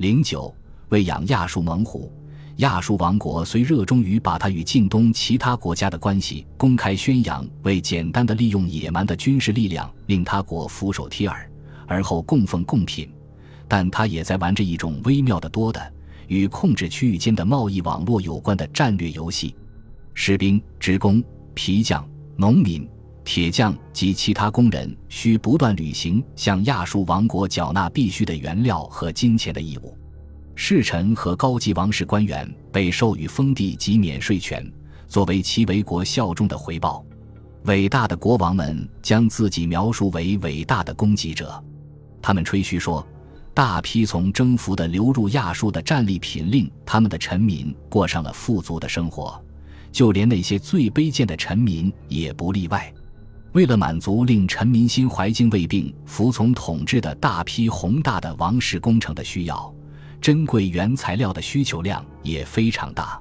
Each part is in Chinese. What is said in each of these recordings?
零九，喂养亚述猛虎，亚述王国虽热衷于把它与近东其他国家的关系公开宣扬，为简单的利用野蛮的军事力量令他国俯首帖耳，而后供奉贡品，但他也在玩着一种微妙的多的与控制区域间的贸易网络有关的战略游戏。士兵、职工、皮匠、农民、铁匠及其他工人需不断履行向亚述王国缴纳必须的原料和金钱的义务。侍臣和高级王室官员被授予封地及免税权，作为其为国效忠的回报。伟大的国王们将自己描述为伟大的攻击者，他们吹嘘说，大批从征服的流入亚述的战利品令他们的臣民过上了富足的生活。就连那些最卑贱的臣民也不例外。为了满足令臣民心怀敬畏并服从统治的大批宏大的王室工程的需要，珍贵原材料的需求量也非常大。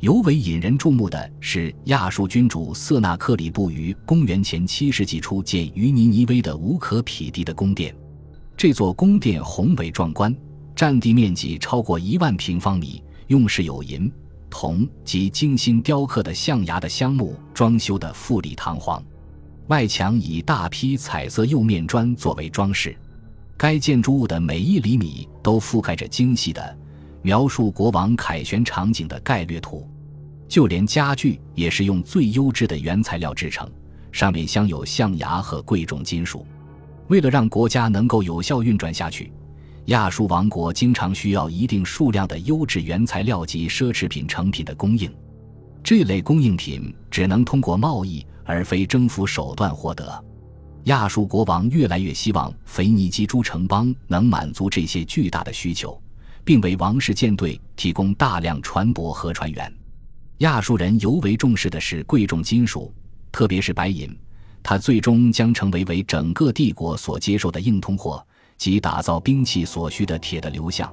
尤为引人注目的是，亚述君主色纳克里布于公元前七世纪初建于尼尼微的无可匹敌的宫殿。这座宫殿宏伟壮观，占地面积超过一万平方米，用饰有银。铜及精心雕刻的象牙的香木装修的富丽堂皇，外墙以大批彩色釉面砖作为装饰。该建筑物的每一厘米都覆盖着精细的描述国王凯旋场景的概略图，就连家具也是用最优质的原材料制成，上面镶有象牙和贵重金属。为了让国家能够有效运转下去。亚述王国经常需要一定数量的优质原材料及奢侈品成品的供应，这类供应品只能通过贸易而非征服手段获得。亚述国王越来越希望腓尼基诸城邦能满足这些巨大的需求，并为王室舰队提供大量船舶和船员。亚述人尤为重视的是贵重金属，特别是白银，它最终将成为为整个帝国所接受的硬通货。及打造兵器所需的铁的流向，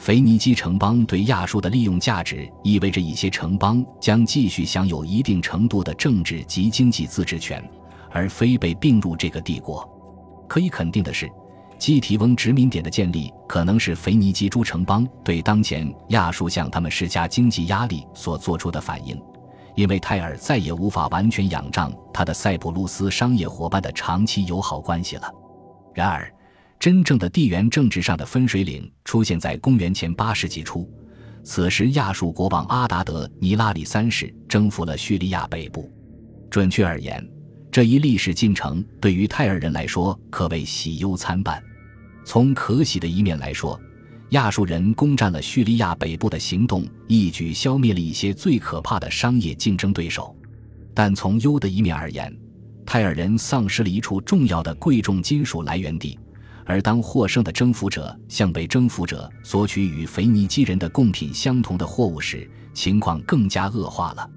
腓尼基城邦对亚述的利用价值意味着一些城邦将继续享有一定程度的政治及经济自治权，而非被并入这个帝国。可以肯定的是，基提翁殖民点的建立可能是腓尼基诸城邦对当前亚述向他们施加经济压力所做出的反应，因为泰尔再也无法完全仰仗他的塞浦路斯商业伙伴的长期友好关系了。然而。真正的地缘政治上的分水岭出现在公元前八世纪初，此时亚述国王阿达德尼拉里三世征服了叙利亚北部。准确而言，这一历史进程对于泰尔人来说可谓喜忧参半。从可喜的一面来说，亚述人攻占了叙利亚北部的行动一举消灭了一些最可怕的商业竞争对手；但从忧的一面而言，泰尔人丧失了一处重要的贵重金属来源地。而当获胜的征服者向被征服者索取与腓尼基人的贡品相同的货物时，情况更加恶化了。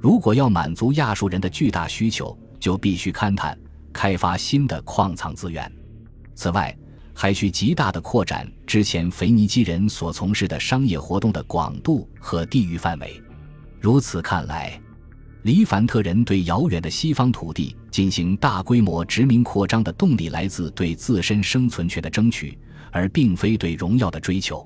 如果要满足亚述人的巨大需求，就必须勘探、开发新的矿藏资源。此外，还需极大的扩展之前腓尼基人所从事的商业活动的广度和地域范围。如此看来，黎凡特人对遥远的西方土地进行大规模殖民扩张的动力来自对自身生存权的争取，而并非对荣耀的追求。